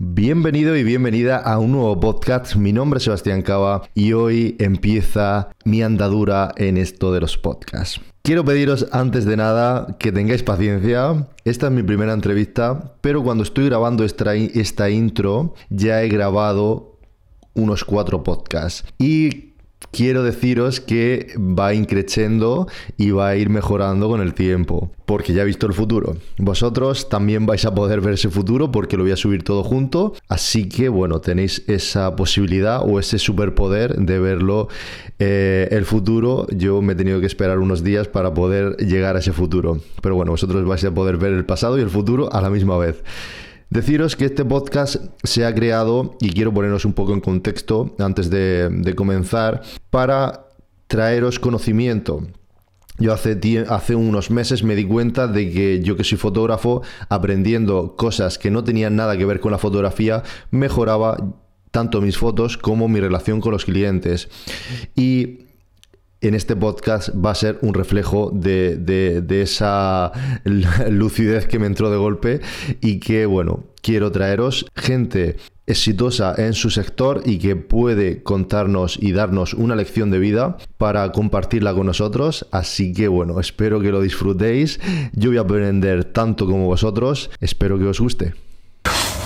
Bienvenido y bienvenida a un nuevo podcast. Mi nombre es Sebastián Cava y hoy empieza mi andadura en esto de los podcasts. Quiero pediros antes de nada que tengáis paciencia. Esta es mi primera entrevista, pero cuando estoy grabando esta, esta intro ya he grabado unos cuatro podcasts. Y quiero deciros que va increciendo y va a ir mejorando con el tiempo, porque ya he visto el futuro. Vosotros también vais a poder ver ese futuro porque lo voy a subir todo junto, así que bueno, tenéis esa posibilidad o ese superpoder de verlo eh, el futuro. Yo me he tenido que esperar unos días para poder llegar a ese futuro, pero bueno, vosotros vais a poder ver el pasado y el futuro a la misma vez. Deciros que este podcast se ha creado, y quiero ponernos un poco en contexto antes de, comenzar, para traeros conocimiento. Yo hace, hace unos meses me di cuenta de que yo que soy fotógrafo, aprendiendo cosas que no tenían nada que ver con la fotografía, mejoraba tanto mis fotos como mi relación con los clientes. Y en este podcast va a ser un reflejo de, esa lucidez que me entró de golpe y que, bueno, quiero traeros gente exitosa en su sector y que puede contarnos y darnos una lección de vida para compartirla con nosotros. Así que bueno, espero que lo disfrutéis. Yo voy a aprender tanto como vosotros. Espero que os guste.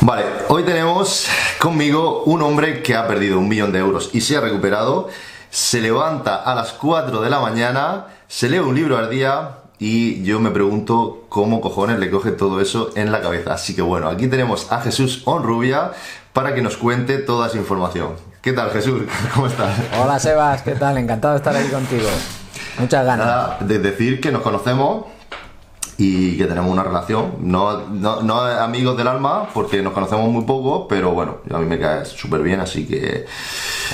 Vale, hoy tenemos conmigo un hombre que ha perdido un millón de euros y se ha recuperado se levanta a las 4 de la mañana, se lee un libro al día y yo me pregunto cómo cojones le coge todo eso en la cabeza. Así que bueno, aquí tenemos a Jesús Onrubia para que nos cuente toda esa información. ¿Qué tal Jesús? ¿Cómo estás? Hola Sebas, ¿qué tal? Encantado de estar aquí contigo. Muchas ganas. de decir que nos conocemos y que tenemos una relación, no, no, no, amigos del alma, porque nos conocemos muy poco, pero bueno, a mí me cae súper bien, así que...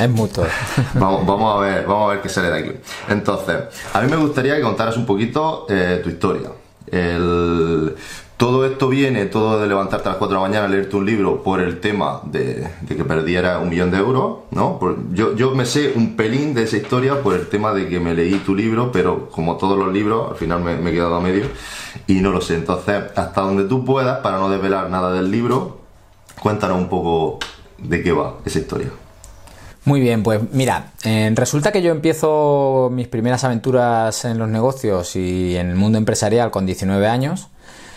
Es mutuo. vamos, vamos, a ver, vamos a ver qué sale de aquí. Entonces, a mí me gustaría que contaras un poquito eh, tu historia. El, todo esto viene, todo de levantarte a las 4 de la mañana, leerte un libro por el tema de, que perdiera un millón de euros, ¿no? yo, yo me sé un pelín de esa historia por el tema de que me leí tu libro, pero como todos los libros, al final me, me he quedado a medio y no lo sé. Entonces, hasta donde tú puedas, para no desvelar nada del libro, cuéntanos un poco de qué va esa historia. Muy bien, pues mira, eh, resulta que yo empiezo mis primeras aventuras en los negocios y en el mundo empresarial con 19 años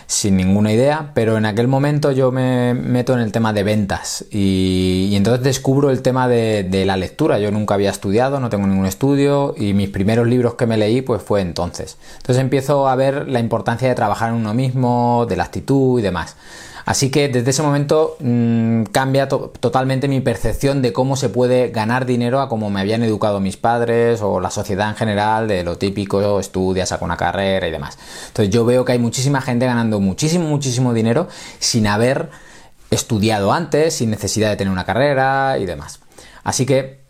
sin ninguna idea, pero en aquel momento yo me meto en el tema de ventas y, entonces descubro el tema de, la lectura. Yo nunca había estudiado, no tengo ningún estudio y mis primeros libros que me leí pues fue entonces. Entonces empiezo a ver la importancia de trabajar en uno mismo, de la actitud y demás. Así que desde ese momento mm, cambia totalmente mi percepción de cómo se puede ganar dinero a como me habían educado mis padres o la sociedad en general, de lo típico, estudia, saca una carrera y demás. Entonces yo veo que hay muchísima gente ganando muchísimo, muchísimo dinero sin haber estudiado antes, sin necesidad de tener una carrera y demás. Así que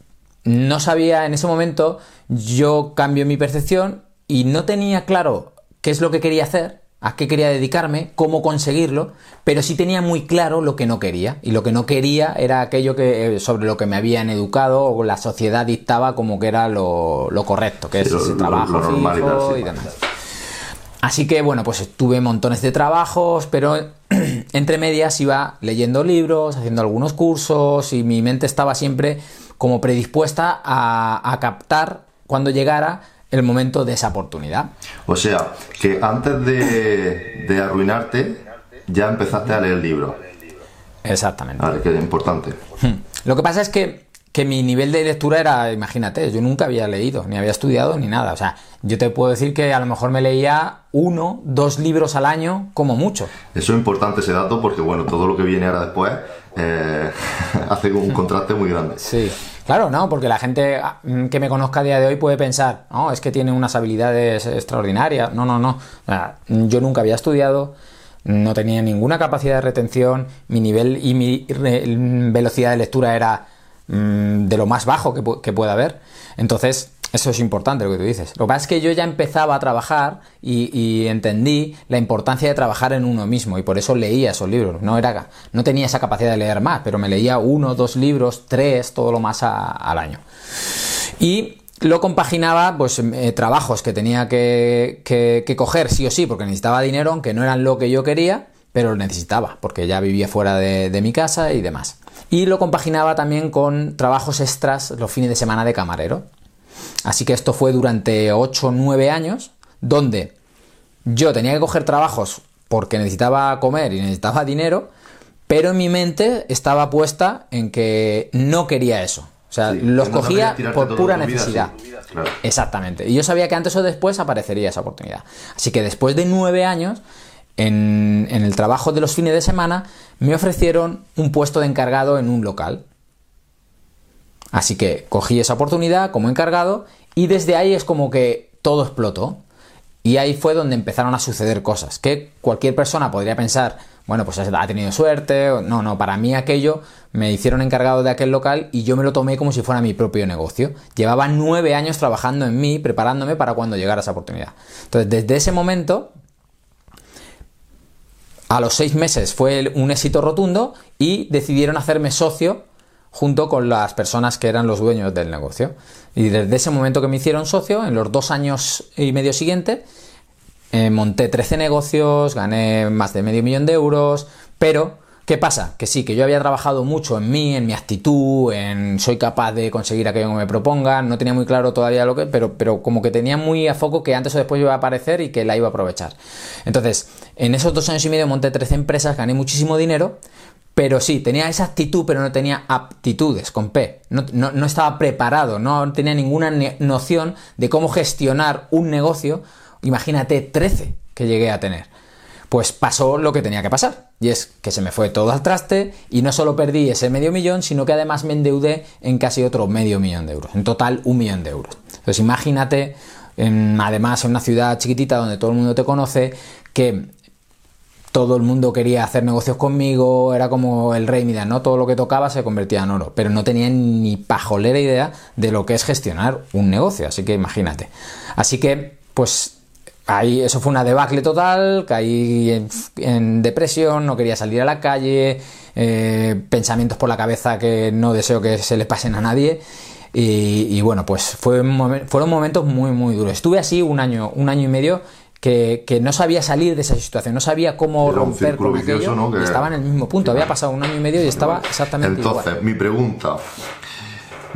no sabía en ese momento, yo cambio mi percepción y no tenía claro qué es lo que quería hacer a qué quería dedicarme, cómo conseguirlo, pero sí tenía muy claro lo que no quería. Y lo que no quería era aquello que, eh, sobre lo que me habían educado o la sociedad dictaba como que era lo, correcto, que es ese trabajo fijo y demás. Así que bueno, pues tuve montones de trabajos, pero entre medias iba leyendo libros, haciendo algunos cursos y mi mente estaba siempre como predispuesta a, a captar cuando llegara el momento de esa oportunidad. O sea, que antes de, arruinarte, ya empezaste a leer el libro. Exactamente. Vale, que es importante. Hmm. Lo que pasa es que, que, mi nivel de lectura era, imagínate, yo nunca había leído, ni había estudiado, ni nada. O sea, yo te puedo decir que a lo mejor me leía uno, dos libros al año, como mucho. Eso es importante ese dato porque, bueno, todo lo que viene ahora después eh, hace un contraste muy grande. Sí. Claro, no, porque la gente ah, mm, que me conozca a día de hoy puede pensar, no, es que tiene unas habilidades extraordinarias. No, no, no. yo nunca había estudiado, no tenía ninguna capacidad de retención, mi nivel y mi velocidad de lectura era mm, de lo más bajo que, que pueda haber. Entonces, eso es importante lo que tú dices. Lo que pasa es que yo ya empezaba a trabajar y, entendí la importancia de trabajar en uno mismo y por eso leía esos libros. No, era, no tenía esa capacidad de leer más, pero me leía uno, dos libros, tres, todo lo más al año. Y lo compaginaba, pues, eh, trabajos que tenía que, que, coger sí o sí porque necesitaba dinero, aunque no eran lo que yo quería, pero lo necesitaba, porque ya vivía fuera de, de mi casa y demás. Y lo compaginaba también con trabajos extras los fines de semana de camarero. Así que esto fue durante 8 o 9 años, donde yo tenía que coger trabajos porque necesitaba comer y necesitaba dinero, pero en mi mente estaba puesta en que no quería eso. O sea, los cogía por pura necesidad. Exactamente. Y yo sabía que antes o después aparecería esa oportunidad. Así que después de nueve años, en, en, el trabajo de los fines de semana, me ofrecieron un puesto de encargado en un local. Así que cogí esa oportunidad como encargado y desde ahí es como que todo explotó. Y ahí fue donde empezaron a suceder cosas que cualquier persona podría pensar, bueno, pues ha tenido suerte. No, no, para mí aquello me hicieron encargado de aquel local y yo me lo tomé como si fuera mi propio negocio. Llevaba nueve años trabajando en mí, preparándome para cuando llegara esa oportunidad. Entonces, desde ese momento, a los seis meses fue un éxito rotundo y decidieron hacerme socio junto con las personas que eran los dueños del negocio. Y desde ese momento que me hicieron socio, en los dos años y medio siguientes, eh, monté 13 negocios, gané más de medio millón de euros, pero ¿qué pasa? Que sí, que yo había trabajado mucho en mí, en mi actitud, en soy capaz de conseguir aquello que me propongan, no tenía muy claro todavía lo que, pero, pero como que tenía muy a foco que antes o después iba a aparecer y que la iba a aprovechar. Entonces, en esos dos años y medio monté 13 empresas, gané muchísimo dinero, pero sí, tenía esa actitud, pero no tenía aptitudes con P. No, estaba preparado, no tenía ninguna noción de cómo gestionar un negocio. Imagínate 13 que llegué a tener. Pues pasó lo que tenía que pasar. Y es que se me fue todo al traste y no solo perdí ese medio millón, sino que además me endeudé en casi otro medio millón de euros. En total, un millón de euros. Entonces imagínate, además en una ciudad chiquitita donde todo el mundo te conoce, que todo el mundo quería hacer negocios conmigo, era como el rey Midas, ¿no? Todo lo que tocaba se convertía en oro, pero no tenía ni pajolera idea de lo que es gestionar un negocio, así que imagínate. Así que, pues ahí eso fue una debacle total, caí en, depresión, no quería salir a la calle, eh, pensamientos por la cabeza que no deseo que se le pasen a nadie. Y, bueno, pues fue fueron momentos muy, muy duros. Estuve así un año, un año y medio que, no sabía salir de esa situación, no sabía cómo romper con aquello. Estaba en el mismo punto, había pasado un año y medio y estaba exactamente Entonces, igual. mi pregunta,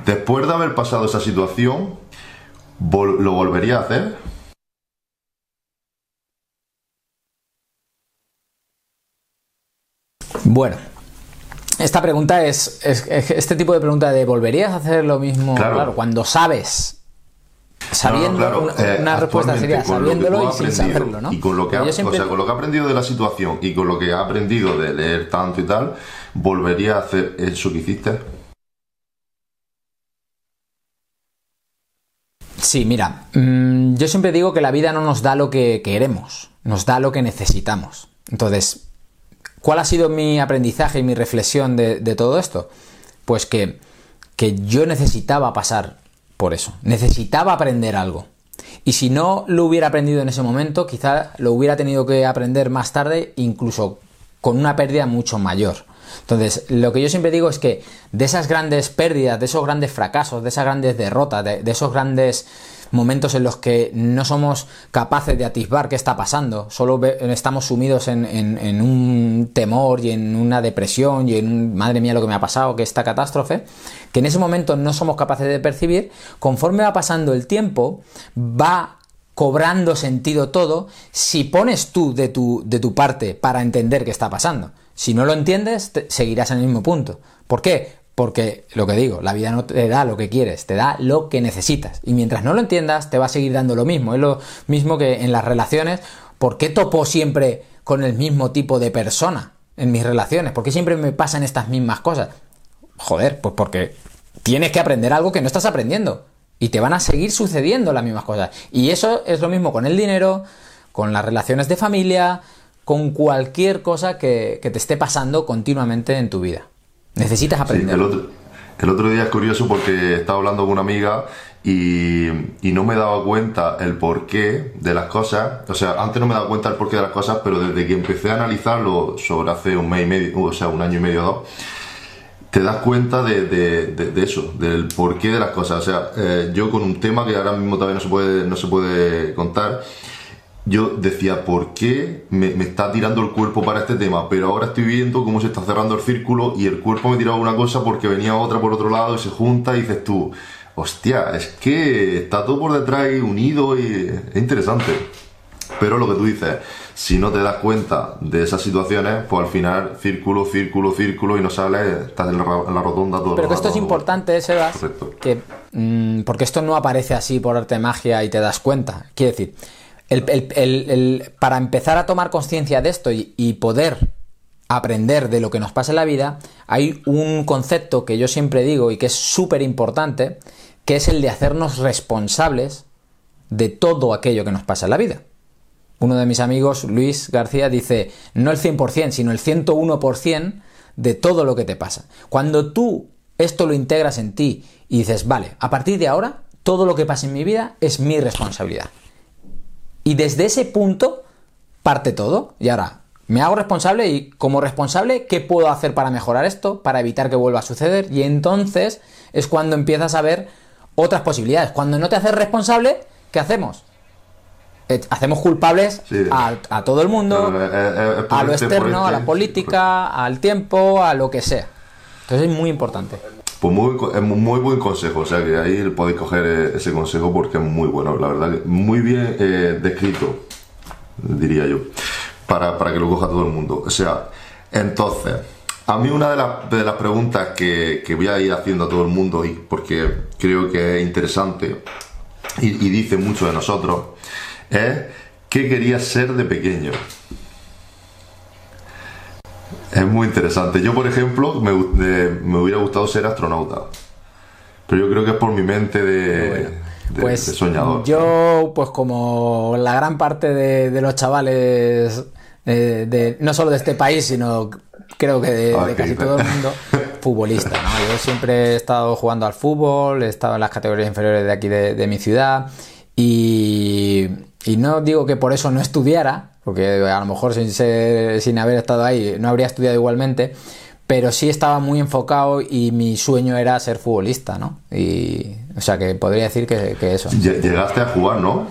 después de haber pasado esa situación, ¿lo volvería a hacer? Bueno, esta pregunta es, este tipo de pregunta de ¿volverías a hacer lo mismo? claro cuando sabes sabiendo una, eh, respuesta sería sabiéndolo y sin saberlo, ¿no? Y con lo, que ha, o sea, con lo que ha aprendido de la situación y con lo que ha aprendido de leer tanto y tal, ¿volvería a hacer eso que hiciste? Sí, mira, mm, yo siempre digo que la vida no nos da lo que queremos, nos da lo que necesitamos. Entonces, ¿cuál ha sido mi aprendizaje y mi reflexión de, de todo esto? Pues que, que yo necesitaba pasar por eso. Necesitaba aprender algo. Y si no lo hubiera aprendido en ese momento, quizá lo hubiera tenido que aprender más tarde, incluso con una pérdida mucho mayor. Entonces, lo que yo siempre digo es que de esas grandes pérdidas, de esos grandes fracasos, de esas grandes derrotas, de, esos grandes momentos en los que no somos capaces de atisbar qué está pasando, solo estamos sumidos en, un temor y en una depresión y en madre mía lo que me ha pasado, que esta catástrofe, que en ese momento no somos capaces de percibir, conforme va pasando el tiempo, va cobrando sentido todo si pones tú de tu, de tu parte para entender qué está pasando. Si no lo entiendes, seguirás en el mismo punto. ¿Por qué? Porque lo que digo, la vida no te da lo que quieres, te da lo que necesitas. Y mientras no lo entiendas, te va a seguir dando lo mismo. Es lo mismo que en las relaciones. ¿Por qué topo siempre con el mismo tipo de persona en mis relaciones? ¿Por qué siempre me pasan estas mismas cosas? Joder, pues porque tienes que aprender algo que no estás aprendiendo. Y te van a seguir sucediendo las mismas cosas. Y eso es lo mismo con el dinero, con las relaciones de familia, con cualquier cosa que, que te esté pasando continuamente en tu vida. Necesitas aprender. el, otro, día es curioso porque estaba hablando con una amiga y, no me daba cuenta el porqué de las cosas. O sea, antes no me daba cuenta el porqué de las cosas, pero desde que empecé a analizarlo sobre hace un mes y medio, o sea, un año y medio o dos, te das cuenta de, eso, del porqué de las cosas. O sea, eh, yo con un tema que ahora mismo todavía no se puede, no se puede contar, yo decía, ¿por qué me, me, está tirando el cuerpo para este tema? Pero ahora estoy viendo cómo se está cerrando el círculo y el cuerpo me tiraba una cosa porque venía otra por otro lado y se junta y dices tú, hostia, es que está todo por detrás y unido y es interesante. Pero lo que tú dices, si no te das cuenta de esas situaciones, pues al final círculo, círculo, círculo y no sales, estás en la, rotonda todo Pero que esto es importante, Sebas, que, mm, porque esto no aparece así por arte de magia y te das cuenta. Quiere decir, para empezar a tomar conciencia de esto y, poder aprender de lo que nos pasa en la vida, hay un concepto que yo siempre digo y que es súper importante, que es el de hacernos responsables de todo aquello que nos pasa en la vida. Uno de mis amigos, Luis García, dice, no el 100%, sino el 101% de todo lo que te pasa. Cuando tú esto lo integras en ti y dices, vale, a partir de ahora, todo lo que pasa en mi vida es mi responsabilidad. Y desde ese punto parte todo. Y ahora, me hago responsable y como responsable, ¿qué puedo hacer para mejorar esto? Para evitar que vuelva a suceder. Y entonces es cuando empiezas a ver otras posibilidades. Cuando no te haces responsable, ¿qué hacemos? Eh, hacemos culpables a, todo el mundo, a lo externo, a la política, al tiempo, a lo que sea. Entonces es muy importante. Pues muy, es muy buen consejo, o sea que ahí podéis coger eh, ese consejo porque es muy bueno, la verdad, muy bien eh, descrito, diría yo, para, que lo coja todo el mundo. O sea, entonces, a mí una de, las preguntas que, voy a ir haciendo a todo el mundo, y porque creo que es interesante y, y dice mucho de nosotros, es ¿qué querías ser de pequeño? Es muy interesante. Yo, por ejemplo, me, hubiera gustado ser astronauta. Pero yo creo que es por mi mente de, pues, soñador. Yo, pues como la gran parte de, los chavales, de, no solo de este país, sino creo que de, ah, casi todo el mundo, futbolista. Yo siempre he estado jugando al fútbol, he estado en las categorías inferiores de aquí de, mi ciudad y, y no digo que por eso no estudiara, porque a lo mejor sin, sin haber estado ahí no habría estudiado igualmente, pero sí estaba muy enfocado y mi sueño era ser futbolista, ¿no? Y, o sea, que podría decir que, que eso. Llegaste a jugar, ¿no?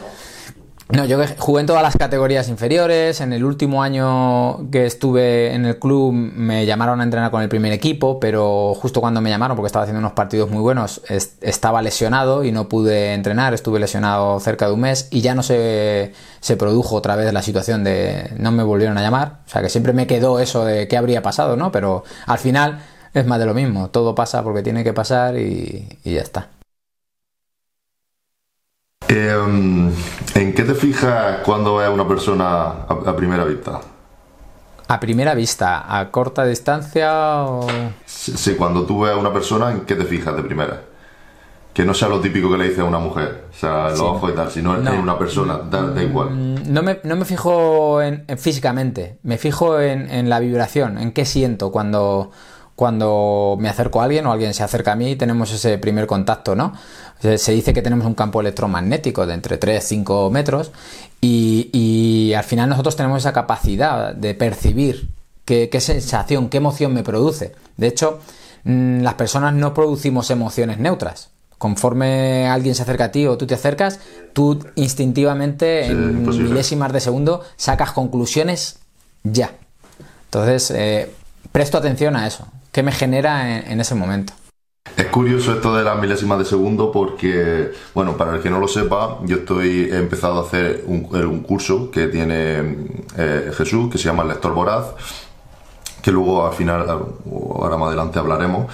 No, yo jugué en todas las categorías inferiores. En el último año que estuve en el club me llamaron a entrenar con el primer equipo, pero justo cuando me llamaron, porque estaba haciendo unos partidos muy buenos, estaba lesionado y no pude entrenar. Estuve lesionado cerca de un mes y ya no se, se produjo otra vez la situación de no me volvieron a llamar. O sea que siempre me quedó eso de qué habría pasado, ¿no? Pero al final es más de lo mismo. Todo pasa porque tiene que pasar y ya está. Em, ¿En qué te fijas cuando ves a una persona a, primera vista? ¿A primera vista? ¿A corta distancia o...? Sí, cuando tú ves a una persona, ¿en qué te fijas de primera? Que no sea lo típico que le dice a una mujer, o sea, los ojos y tal, sino en una persona, da, igual. Mm, no me, no me fijo en, físicamente, me fijo en, en, la vibración, en qué siento cuando, cuando me acerco a alguien o alguien se acerca a mí tenemos ese primer contacto, ¿no? Se dice que tenemos un campo electromagnético de entre 3 5 metros y, al final nosotros tenemos esa capacidad de percibir qué, sensación, qué emoción me produce. De hecho, mm, las personas no producimos emociones neutras. Conforme alguien se acerca a ti o tú te acercas, tú instintivamente en milésimas de segundo sacas conclusiones ya. Entonces, eh, presto atención a eso. ¿Qué me genera en ese momento? Es curioso esto de las milésimas de segundo porque, bueno, para el que no lo sepa, yo estoy he empezado a hacer un, curso que tiene eh, Jesús, que se llama el lector voraz, que luego al final, ahora más adelante hablaremos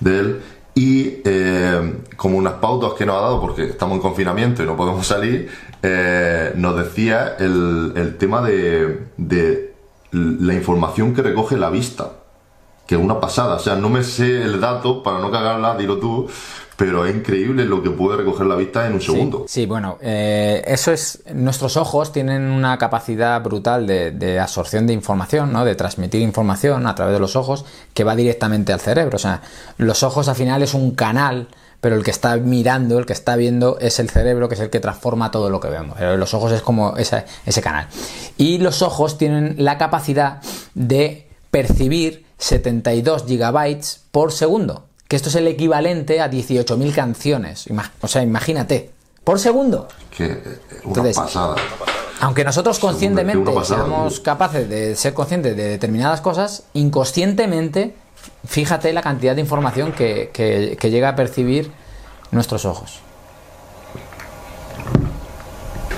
de él. Y eh, como unas pautas que nos ha dado, porque estamos en confinamiento y no podemos salir, eh, nos decía el, tema de, de la información que recoge la vista que es una pasada. O sea, no me sé el dato para no cagarla, dilo tú, pero es increíble lo que puede recoger la vista en un segundo. Sí, bueno, eh, eso es. Nuestros ojos tienen una capacidad brutal de, absorción de información, ¿no? De transmitir información a través de los ojos que va directamente al cerebro. O sea, los ojos al final es un canal. Pero el que está mirando, el que está viendo, es el cerebro, que es el que transforma todo lo que vemos. Los ojos es como ese canal. Y los ojos tienen la capacidad de percibir 72 gigabytes por segundo, que esto es el equivalente a 18.000 canciones. O sea, imagínate, por segundo. Que una pasada. Aunque nosotros conscientemente seamos capaces de ser conscientes de determinadas cosas, inconscientemente, fíjate la cantidad de información que, que, llega a percibir nuestros ojos.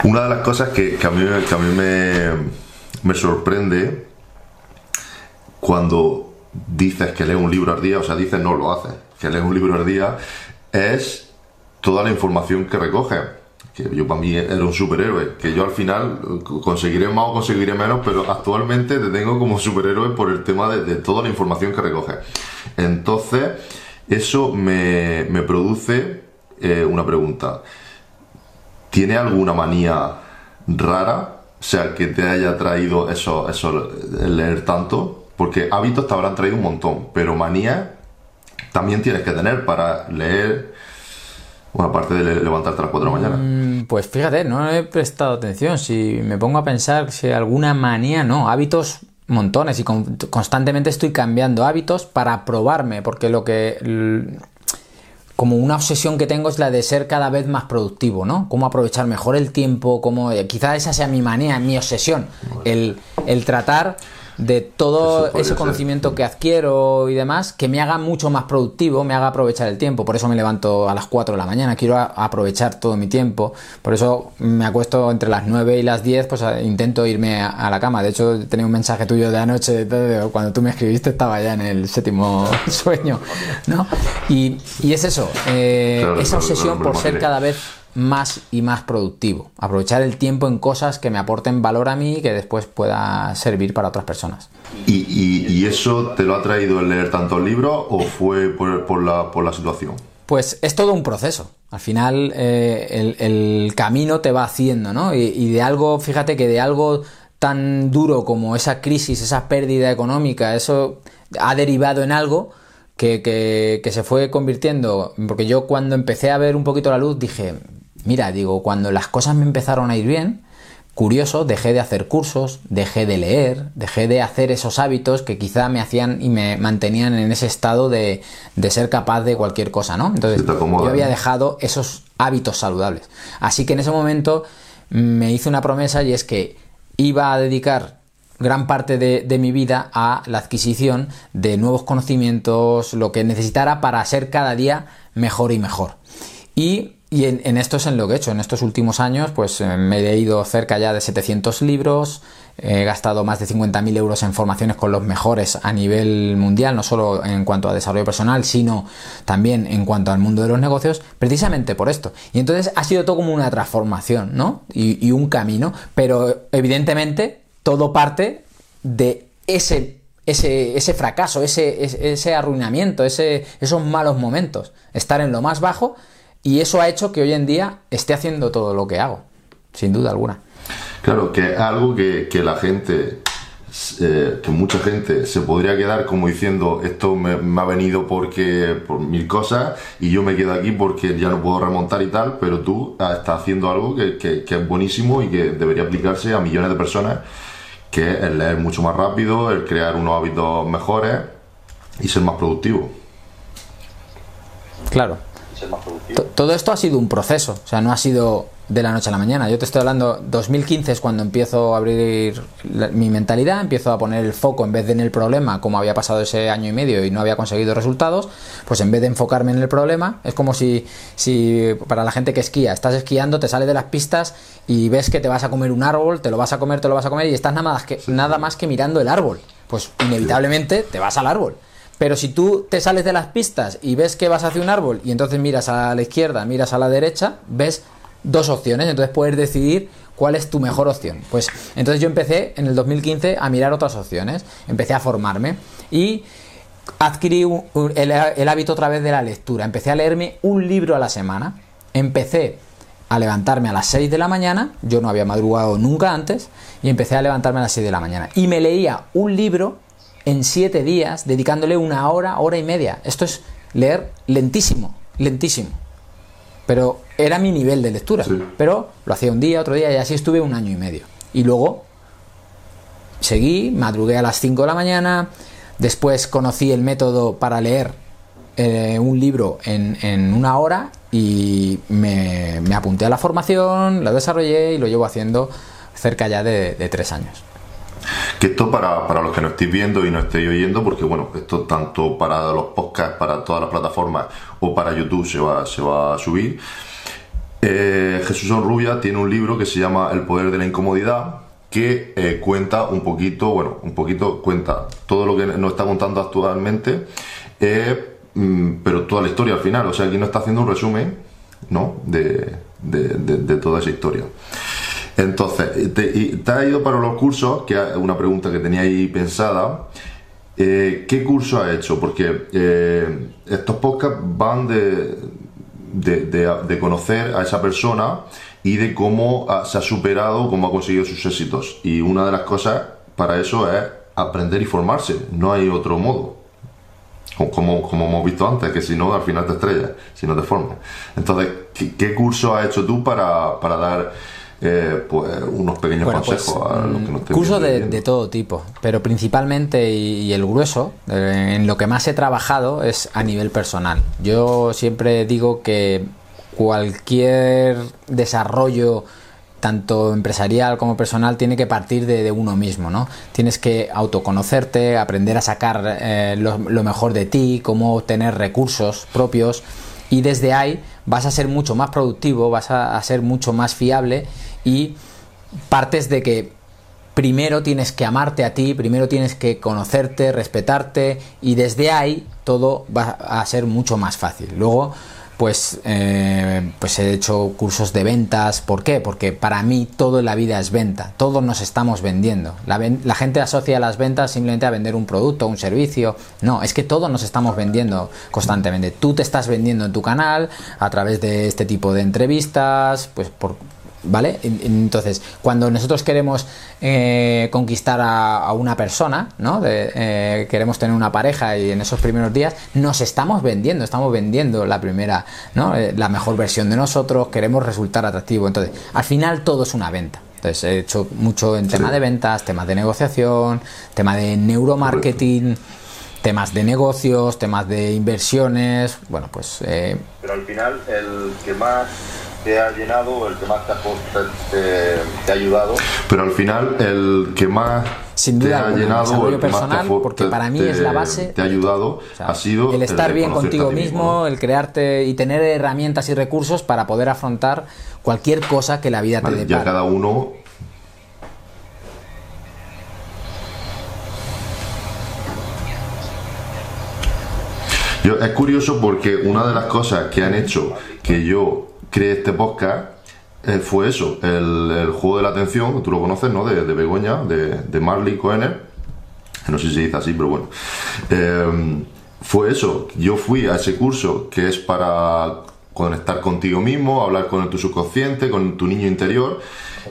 Una de las cosas que, a mí, que a mí me, me sorprende cuando dices que lees un libro al día, o sea, dices no lo haces, que lees un libro al día, es toda la información que recoge. Que yo para mí era un superhéroe, que yo al final conseguiré más o conseguiré menos, pero actualmente te tengo como superhéroe por el tema de, toda la información que recoge. Entonces, eso me, produce eh, una pregunta. ¿Tiene alguna manía rara? O sea, que te haya traído eso, eso leer tanto. Porque hábitos te habrán traído un montón, pero manía también tienes que tener para leer bueno, aparte de levantarte a las 4 de la mañana. Mm, pues fíjate, no he prestado atención. Si me pongo a pensar si alguna manía, no. Hábitos montones y constantemente estoy cambiando hábitos para probarme, porque lo que como una obsesión que tengo es la de ser cada vez más productivo, ¿no? Cómo aprovechar mejor el tiempo, cómo quizá esa sea mi manía, mi obsesión, el, el tratar de todo ese conocimiento que adquiero y demás, que me haga mucho más productivo, me haga aprovechar el tiempo. Por eso me levanto a las 4 de la mañana, quiero aprovechar todo mi tiempo. Por eso me acuesto entre las 9 y las 10, pues intento irme a, la cama. De hecho, tenía un mensaje tuyo de anoche, cuando tú me escribiste estaba ya en el séptimo sueño, ¿no? Y, es eso, eh, esa obsesión por ser cada vez más y más productivo. Aprovechar el tiempo en cosas que me aporten valor a mí y que después pueda servir para otras personas. ¿Y, eso te lo ha traído el leer tantos libros o fue por, la, situación? Pues es todo un proceso. Al final eh, el, camino te va haciendo, ¿no? Y, de algo, fíjate que de algo tan duro como esa crisis, esa pérdida económica, eso ha derivado en algo que, que, se fue convirtiendo, porque yo cuando empecé a ver un poquito la luz dije, Mira, digo, cuando las cosas me empezaron a ir bien, curioso, dejé de hacer cursos, dejé de leer, dejé de hacer esos hábitos que quizá me hacían y me mantenían en ese estado de, ser capaz de cualquier cosa, ¿no? Entonces, yo había dejado esos hábitos saludables. Así que en ese momento me hice una promesa y es que iba a dedicar gran parte de, de, mi vida a la adquisición de nuevos conocimientos, lo que necesitara para ser cada día mejor y mejor. Y y en, esto es en lo que he hecho. En estos últimos años, pues eh, me he leído cerca ya de 700 libros, he gastado más de 50.000 euros en formaciones con los mejores a nivel mundial, no solo en cuanto a desarrollo personal, sino también en cuanto al mundo de los negocios, precisamente por esto. Y entonces ha sido todo como una transformación, ¿no? Y, un camino, pero evidentemente todo parte de ese ese, ese, fracaso, ese, ese arruinamiento, ese, esos malos momentos. Estar en lo más bajo y eso ha hecho que hoy en día esté haciendo todo lo que hago, sin duda alguna. Claro, que algo que, la gente, eh, que mucha gente se podría quedar como diciendo esto me, ha venido porque por mil cosas y yo me quedo aquí porque ya no puedo remontar y tal, pero tú estás haciendo algo que, que es buenísimo y que debería aplicarse a millones de personas, que es el leer mucho más rápido, el crear unos hábitos mejores y ser más productivo. Claro. Todo esto ha sido un proceso, o sea, no ha sido de la noche a la mañana. Yo te estoy hablando, 2015 es cuando empiezo a abrir mi mentalidad, empiezo a poner el foco en vez de en el problema, como había pasado ese año y medio y no había conseguido resultados, pues en vez de enfocarme en el problema, es como si, si para la gente que esquía, estás esquiando, te sales de las pistas y ves que te vas a comer un árbol, te lo vas a comer, te lo vas a comer y estás nada más que, nada más que mirando el árbol. Pues inevitablemente te vas al árbol. Pero si tú te sales de las pistas y ves que vas hacia un árbol y entonces miras a la izquierda, miras a la derecha, ves dos opciones, entonces puedes decidir cuál es tu mejor opción. Pues entonces yo empecé en el 2015 a mirar otras opciones, empecé a formarme y adquirí el, el, hábito otra vez de la lectura, empecé a leerme un libro a la semana, empecé a levantarme a las 6 de la mañana, yo no había madrugado nunca antes, y empecé a levantarme a las 6 de la mañana. Y me leía un libro en siete días, dedicándole una hora, hora y media. Esto es leer lentísimo, lentísimo. Pero era mi nivel de lectura. Pero lo hacía un día, otro día y así estuve un año y medio. Y luego seguí, madrugué a las 5 de la mañana, después conocí el método para leer eh, un libro en, una hora y me, me, apunté a la formación, lo desarrollé y lo llevo haciendo cerca ya de, tres años. Que esto para, para, los que no estéis viendo y no estéis oyendo, porque bueno, esto tanto para los podcasts, para todas las plataformas o para YouTube se va, se va a subir. Eh, Jesús Onrubia tiene un libro que se llama El poder de la incomodidad, que eh, cuenta un poquito, bueno, un poquito cuenta todo lo que nos está contando actualmente, eh, mm, pero toda la historia al final. O sea, aquí no está haciendo un resumen, ¿no? De, de, toda esa historia. Entonces, te, te ha ido para los cursos, que es una pregunta que tenía ahí pensada. ¿Qué curso ha hecho? Porque estos podcasts van de, de, conocer a esa persona y de cómo se ha superado, cómo ha conseguido sus éxitos. Y una de las cosas para eso es aprender y formarse, no hay otro modo. Como, como hemos visto antes, que si no, al final te estrellas, si no te formas. Entonces, ¿qué, curso has hecho tú para, para dar eh, pues, unos pequeños pues, consejos a los que nos Cursos de, todo tipo, pero principalmente y, el grueso, eh, en lo que más he trabajado es a nivel personal. Yo siempre digo que cualquier desarrollo tanto empresarial como personal tiene que partir de, uno mismo, ¿no? Tienes que autoconocerte, aprender a sacar eh, lo, mejor de ti, cómo obtener recursos propios y desde ahí vas a ser mucho más productivo, vas a ser mucho más fiable y partes de que primero tienes que amarte a ti, primero tienes que conocerte, respetarte y desde ahí todo va a ser mucho más fácil. Luego, pues, eh, pues he hecho cursos de ventas. ¿Por qué? Porque para mí todo en la vida es venta. Todos nos estamos vendiendo. La, la gente asocia las ventas simplemente a vender un producto, un servicio. No, es que todos nos estamos vendiendo constantemente. Tú te estás vendiendo en tu canal a través de este tipo de entrevistas, pues por, ¿Vale? Entonces, cuando nosotros queremos eh, conquistar a, una persona, ¿no? Eh, queremos tener una pareja y en esos primeros días nos estamos vendiendo, estamos vendiendo la primera, ¿no? Eh, la mejor versión de nosotros, queremos resultar atractivo. Entonces, al final todo es una venta. Entonces, he hecho mucho en tema de ventas, temas de negociación, tema de neuromarketing temas de negocios, temas de inversiones, bueno, pues... Pero al final el que más te ha llenado, el que más te ha, ayudado. Pero al final, el que más sin duda, te ha llenado, el personal, porque para mí es la base. Te ha ayudado, ha sido el estar bien contigo mismo, el crearte y tener herramientas y recursos para poder afrontar cualquier cosa que la vida te dé. Ya cada uno Yo, es curioso porque una de las cosas que han hecho que yo creé este podcast eh, fue eso, el, juego de la atención, tú lo conoces, ¿no? De, Begoña, de, de Marley Coener. No sé si se dice así, pero bueno. Eh, fue eso, yo fui a ese curso que es para conectar contigo mismo, hablar con tu subconsciente, con tu niño interior,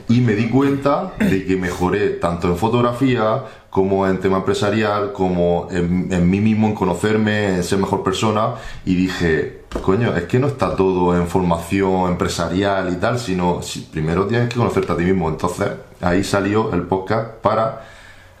y me di cuenta de que mejoré tanto en fotografía como en tema empresarial, como en, mí mismo, en conocerme, en ser mejor persona, y dije, coño, es que no está todo en formación empresarial y tal, sino primero tienes que conocerte a ti mismo. Entonces, ahí salió el podcast para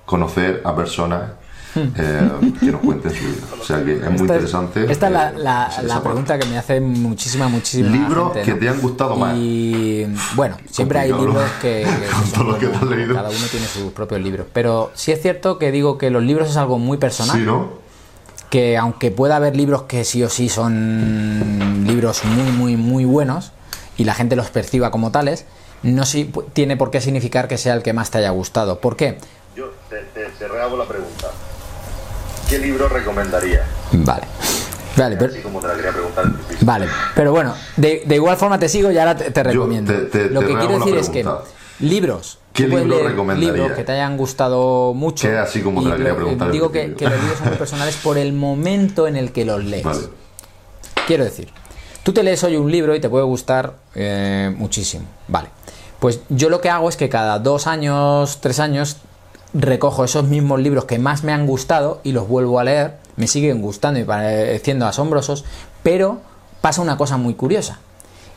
conocer a personas. eh, que nos cuenten su vida. O sea que es muy interesante. esta es la, eh, pregunta que me hace muchísima, muchísima. Libros que te han gustado más. Y bueno, siempre hay libros que, cada uno tiene sus propios libros. Pero sí es cierto que digo que los libros es algo muy personal. Sí, ¿no? que aunque pueda haber libros que sí o sí son libros muy, muy, muy buenos y la gente los perciba como tales, no si, tiene por qué significar que sea el que más te haya gustado. ¿Por qué? Yo te, te, rehago la pregunta. ¿Qué libro recomendaría? Vale. Vale, pero, vale, pero bueno, de, igual forma te sigo y ahora te, recomiendo. Lo que quiero decir es que libros ¿Qué libro recomendaría? Libros que te hayan gustado mucho. Que así como te la quería preguntar. Digo que, los libros son muy personales por el momento en el que los lees. Quiero decir, tú te lees hoy un libro y te puede gustar eh, muchísimo. Vale. Pues yo lo que hago es que cada dos años, tres años, recojo esos mismos libros que más me han gustado y los vuelvo a leer. Me siguen gustando y pareciendo asombrosos, pero pasa una cosa muy curiosa.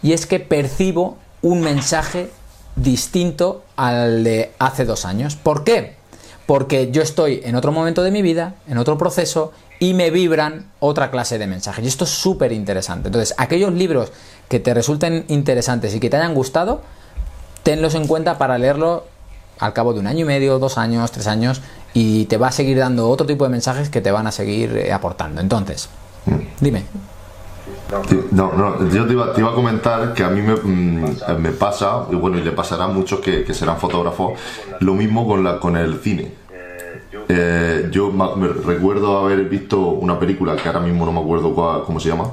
Y es que percibo un mensaje distinto al de hace dos años. ¿Por qué? Porque yo estoy en otro momento de mi vida, en otro proceso, y me vibran otra clase de mensajes. Y esto es súper interesante. Entonces, aquellos libros que te resulten interesantes y que te hayan gustado, tenlos en cuenta para leerlos al cabo de un año y medio, dos años, tres años, y te va a seguir dando otro tipo de mensajes que te van a seguir eh, aportando. Entonces, mm. dime. No, no, yo te iba, a comentar que a mí me, mm, me, pasa, y bueno, y le pasará a muchos que, serán fotógrafos, lo mismo con, la, con el cine. Eh, yo me recuerdo haber visto una película que ahora mismo no me acuerdo cómo se llama.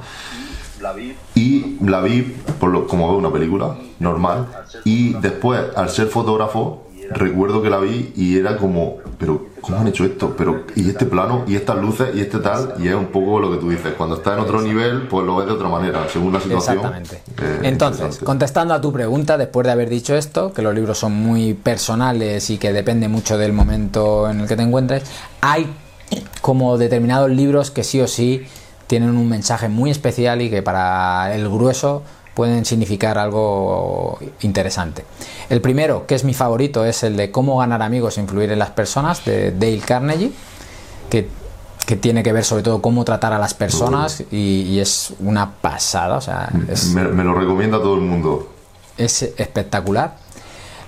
Y la vi por lo, como una película normal. Y después, al ser fotógrafo, recuerdo que la vi y era como, pero ¿cómo han hecho esto? Pero, y este plano, y estas luces, y este tal, y es un poco lo que tú dices. Cuando estás en otro nivel, pues lo ves de otra manera, según la situación. Exactamente. Eh, Entonces, contestando a tu pregunta, después de haber dicho esto, que los libros son muy personales y que depende mucho del momento en el que te encuentres, hay como determinados libros que sí o sí tienen un mensaje muy especial y que para el grueso pueden significar algo interesante. El primero, que es mi favorito, es el de Cómo ganar amigos e influir en las personas, de Dale Carnegie, que, tiene que ver sobre todo cómo tratar a las personas y, es una pasada. O sea, me, lo recomienda todo el mundo. Es espectacular.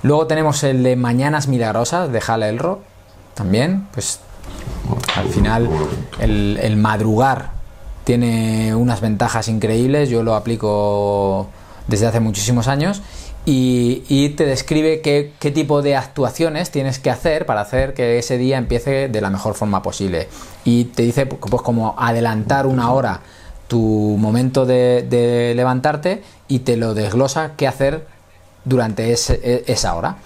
Luego tenemos el de Mañanas Milagrosas, de Hal Elro, también, pues al final el, el madrugar tiene unas ventajas increíbles, yo lo aplico desde hace muchísimos años y, te describe qué, tipo de actuaciones tienes que hacer para hacer que ese día empiece de la mejor forma posible. Y te dice pues como adelantar una hora tu momento de, levantarte y te lo desglosa qué hacer durante e, esa hora.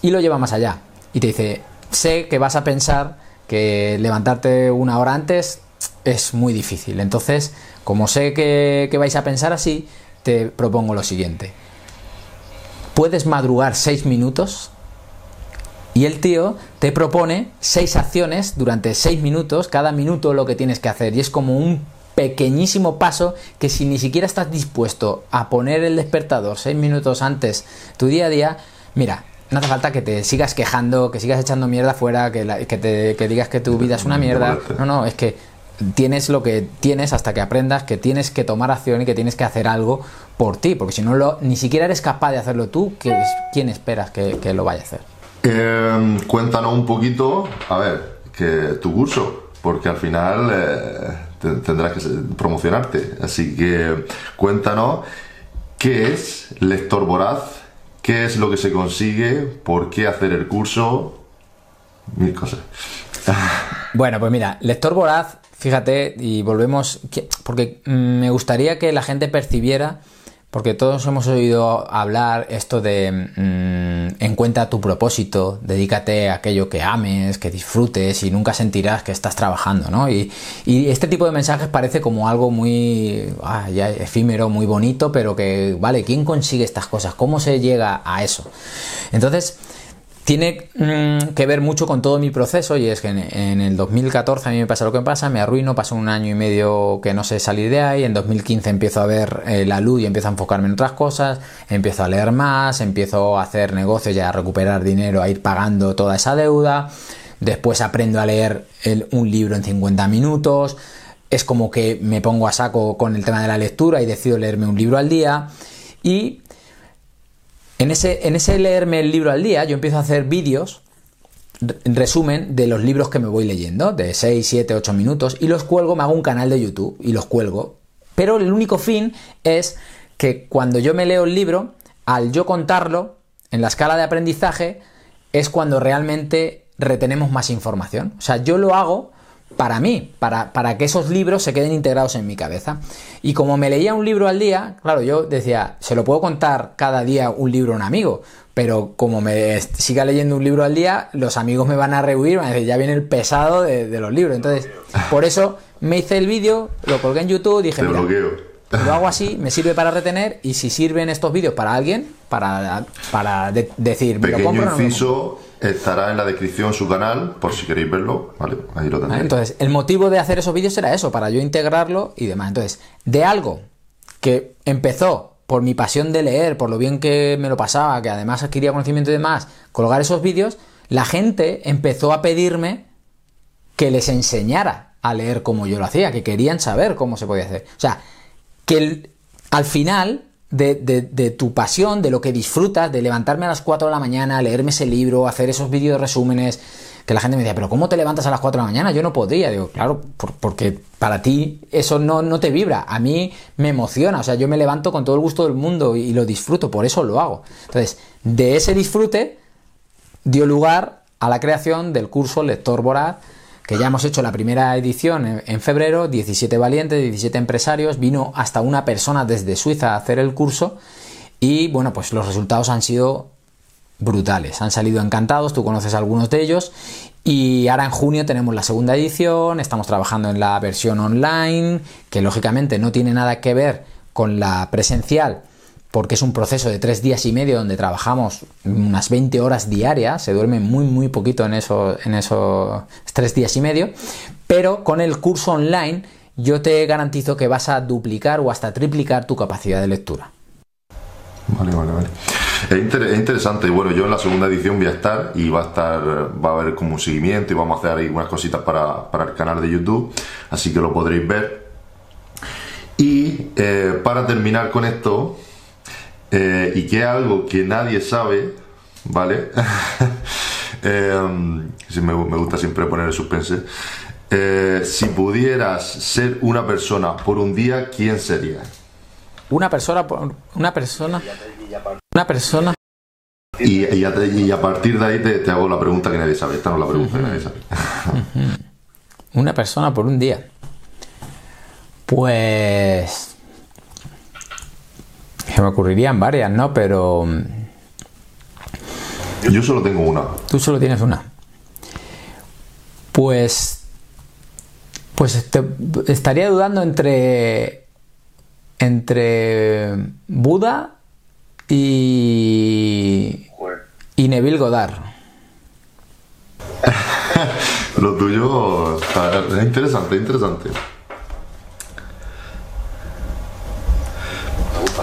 Y lo lleva más allá. Y te dice, sé que vas a pensar que levantarte una hora antes es muy difícil. Entonces, como sé que, vais a pensar así, te propongo lo siguiente. Puedes madrugar seis minutos y el tío te propone seis acciones durante seis minutos, cada minuto lo que tienes que hacer. Y es como un pequeñísimo paso que si ni siquiera estás dispuesto a poner el despertador seis minutos antes tu día a día, mira, no hace falta que te sigas quejando, que sigas echando mierda fuera, que, que, te, que digas que tu vida es una mierda. No, no, es que tienes lo que tienes hasta que aprendas que tienes que tomar acción y que tienes que hacer algo por ti, porque si no lo, ni siquiera eres capaz de hacerlo tú, ¿quién esperas que, lo vaya a hacer? Em, cuéntanos un poquito, a ver, que tu curso, porque al final eh, tendrás que promocionarte, así que cuéntanos qué es Lector Voraz, qué es lo que se consigue, por qué hacer el curso, mil cosas. Bueno, pues mira, Lector Voraz Fíjate, y volvemos, porque mm, me gustaría que la gente percibiera, porque todos hemos oído hablar esto de mm, encuentra tu propósito, dedícate a aquello que ames, que disfrutes y nunca sentirás que estás trabajando, ¿no? Y, este tipo de mensajes parece como algo muy ah, efímero, muy bonito, pero que, vale, ¿quién consigue estas cosas? ¿Cómo se llega a eso? Entonces, tiene mm, que ver mucho con todo mi proceso y es que en, el 2014 a mí me pasa lo que pasa, me arruino, paso un año y medio que no sé salir de ahí, en 2015 empiezo a ver eh, la luz y empiezo a enfocarme en otras cosas, empiezo a leer más, empiezo a hacer negocios y a recuperar dinero, a ir pagando toda esa deuda, después aprendo a leer un libro en 50 minutos, es como que me pongo a saco con el tema de la lectura y decido leerme un libro al día y en ese, leerme el libro al día, yo empiezo a hacer vídeos, en resumen, de los libros que me voy leyendo, de 6, 7, 8 minutos, y los cuelgo, me hago un canal de YouTube y los cuelgo. Pero el único fin es que cuando yo me leo el libro, al yo contarlo, en la escala de aprendizaje, es cuando realmente retenemos más información. O sea, yo lo hago para mí, para, para, que esos libros se queden integrados en mi cabeza. Y como me leía un libro al día, claro, yo decía, se lo puedo contar cada día un libro a un amigo, pero como me siga leyendo un libro al día, los amigos me van a rehuir, van a decir, ya viene el pesado de, los libros. Entonces, por eso me hice el vídeo, lo colgué en YouTube, dije, mira, lo hago así, me sirve para retener y si sirven estos vídeos para alguien, para, para decir, me lo compro inciso, estará en la descripción su canal, por si queréis verlo, vale, ahí lo tenéis. Entonces, el motivo de hacer esos vídeos era eso, para yo integrarlo y demás. Entonces, de algo que empezó por mi pasión de leer, por lo bien que me lo pasaba, que además adquiría conocimiento y demás, colgar esos vídeos, la gente empezó a pedirme que les enseñara a leer como yo lo hacía, que querían saber cómo se podía hacer. O sea, que al final de, tu pasión, de lo que disfrutas, de levantarme a las 4 de la mañana, leerme ese libro, hacer esos vídeos resúmenes, que la gente me decía, pero ¿cómo te levantas a las 4 de la mañana? Yo no podría. Digo, claro, porque para ti eso no, no, te vibra. A mí me emociona. O sea, yo me levanto con todo el gusto del mundo y, lo disfruto, por eso lo hago. Entonces, de ese disfrute dio lugar a la creación del curso Lector Voraz que ya hemos hecho la primera edición en, febrero, 17 valientes, 17 empresarios, vino hasta una persona desde Suiza a hacer el curso y bueno, pues los resultados han sido brutales, han salido encantados, tú conoces algunos de ellos y ahora en junio tenemos la segunda edición, estamos trabajando en la versión online, que lógicamente no tiene nada que ver con la presencial, porque es un proceso de tres días y medio donde trabajamos unas 20 horas diarias, se duerme muy muy poquito en, eso, en esos tres días y medio, pero con el curso online yo te garantizo que vas a duplicar o hasta triplicar tu capacidad de lectura. Vale, vale, vale. Es, interesante, bueno, yo en la segunda edición voy a estar y va a estar, va a haber como un seguimiento y vamos a hacer ahí unas cositas para, para el canal de YouTube, así que lo podréis ver. Y eh, para terminar con esto, eh, y que es algo que nadie sabe, ¿vale? eh, me, me, gusta siempre poner el suspense. Eh, si pudieras ser una persona por un día, ¿quién sería? Una persona por una persona. Una persona. Y, y, a, y a, partir de ahí te, te, hago la pregunta que nadie sabe. Esta no es la pregunta que nadie sabe. una persona por un día. Pues me ocurrirían varias, ¿no? Pero... Mm, Yo solo tengo una. Tú solo tienes una. Pues... Pues estaría dudando entre... Entre Buda y... Y Neville Goddard. Lo tuyo es interesante, interesante.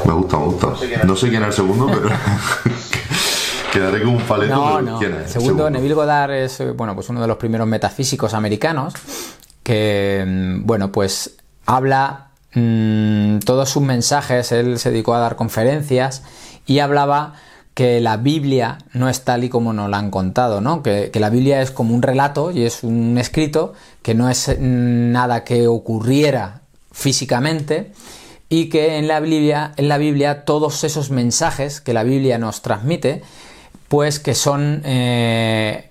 Me gusta, me gusta. No sé quién es el segundo, pero quedaré con un paleto. No, no. ¿Quién es? El segundo, Neville Goddard es eh, bueno, pues uno de los primeros metafísicos americanos que, mm, bueno, pues habla mmm, todos sus mensajes. Él se dedicó a dar conferencias y hablaba que la Biblia no es tal y como nos la han contado, ¿no? Que, que, la Biblia es como un relato y es un escrito que no es mm, nada que ocurriera físicamente y que en la Biblia, en la Biblia todos esos mensajes que la Biblia nos transmite, pues que son... Eh,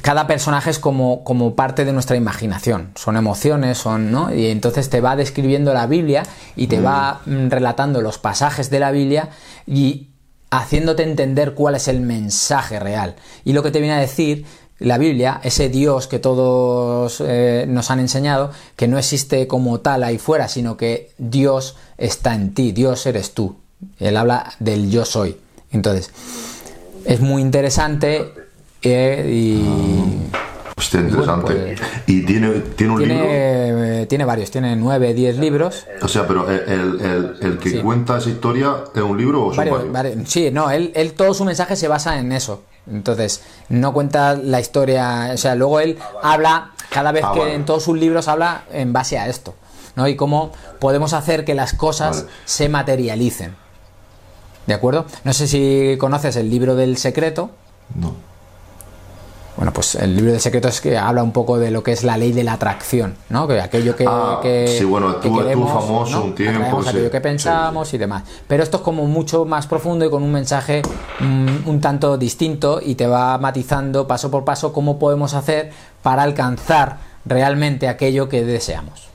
cada personaje es como, como, parte de nuestra imaginación, son emociones, son, ¿no? Y entonces te va describiendo la Biblia y te va mm. relatando los pasajes de la Biblia y haciéndote entender cuál es el mensaje real. Y lo que te viene a decir la Biblia, ese Dios que todos eh, nos han enseñado, que no existe como tal ahí fuera, sino que Dios está en ti, Dios eres tú. Él habla del yo soy. Entonces, es muy interesante eh, y... Hostia, interesante. Pues, ¿Y tiene, tiene un libro? Eh, tiene varios, tiene nueve, diez libros. O sea, pero el, que cuenta esa historia es un libro o son varios, Sí, no, él, él todo su mensaje se basa en eso. Entonces, no cuenta la historia, o sea, luego él habla, cada vez ah, que en todos sus libros habla en base a esto, ¿no? Y cómo podemos hacer que las cosas se materialicen. ¿De acuerdo? No sé si conoces el libro del secreto. No. Bueno, pues el libro de secretos que habla un poco de lo que es la ley de la atracción, ¿no? Que aquello que, ah, sí, bueno, estuvo, famoso un tiempo, aquello que pensamos y demás. Pero esto es como mucho más profundo y con un mensaje mm, un tanto distinto y te va matizando paso por paso cómo podemos hacer para alcanzar realmente aquello que deseamos.